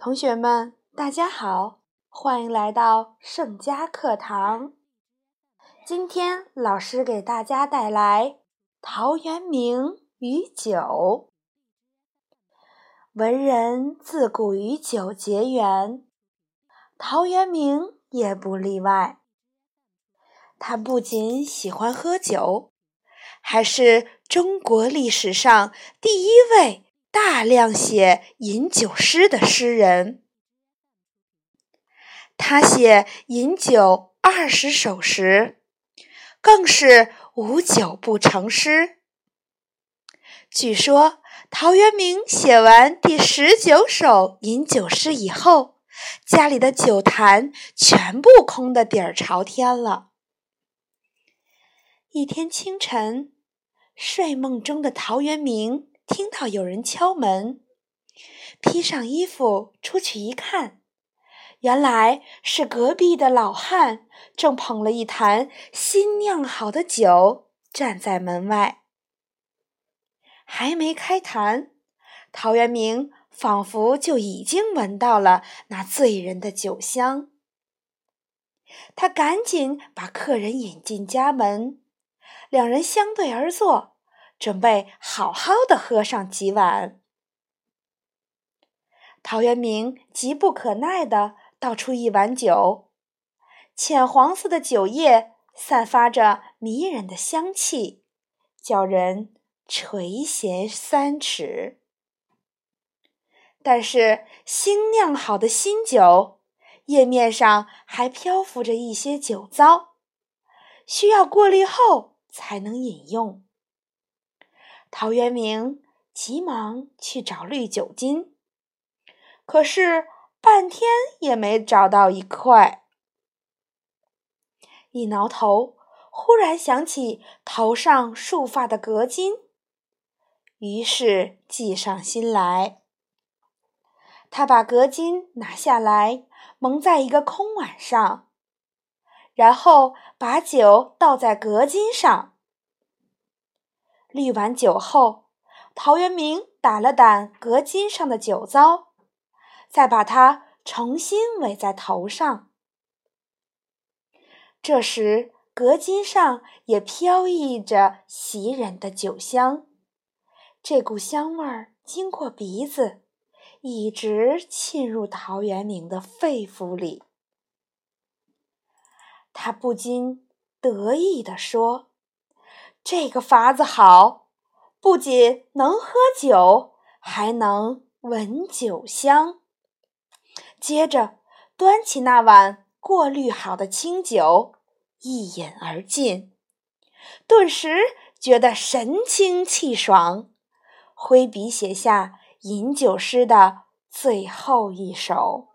同学们，大家好，欢迎来到盛佳课堂。今天老师给大家带来陶渊明与酒。文人自古与酒结缘，陶渊明也不例外。他不仅喜欢喝酒，还是中国历史上第一位大量写饮酒诗的诗人。他写饮酒二十首时。更是无酒不成诗。据说陶渊明写完第十九首饮酒诗以后，家里的酒坛全部空得底儿朝天了。一天清晨，睡梦中的陶渊明听到有人敲门，披上衣服出去一看。原来是隔壁的老汉正捧了一坛新酿好的酒站在门外，还没开坛，陶渊明仿佛就已经闻到了那醉人的酒香。他赶紧把客人引进家门，两人相对而坐，准备好好的喝上几碗。陶渊明急不可耐的。倒出一碗酒，浅黄色的酒液散发着迷人的香气，叫人垂涎三尺。但是新酿好的新酒，液面上还漂浮着一些酒糟，需要过滤后才能饮用。陶渊明急忙去找滤酒精，可是。半天也没找到一块，一挠头，忽然想起头上束发的革巾，于是计上心来。他把革巾拿下来，蒙在一个空碗上，然后把酒倒在革巾上。滤完酒后，陶渊明打了打革巾上的酒糟。再把它重新围在头上。这时，隔巾上也飘溢着袭人的酒香，这股香味儿经过鼻子，一直沁入陶渊明的肺腑里。他不禁得意地说：“这个法子好，不仅能喝酒，还能闻酒香。”接着，端起那碗过滤好的清酒，一饮而尽，顿时觉得神清气爽，挥笔写下饮酒诗的最后一首。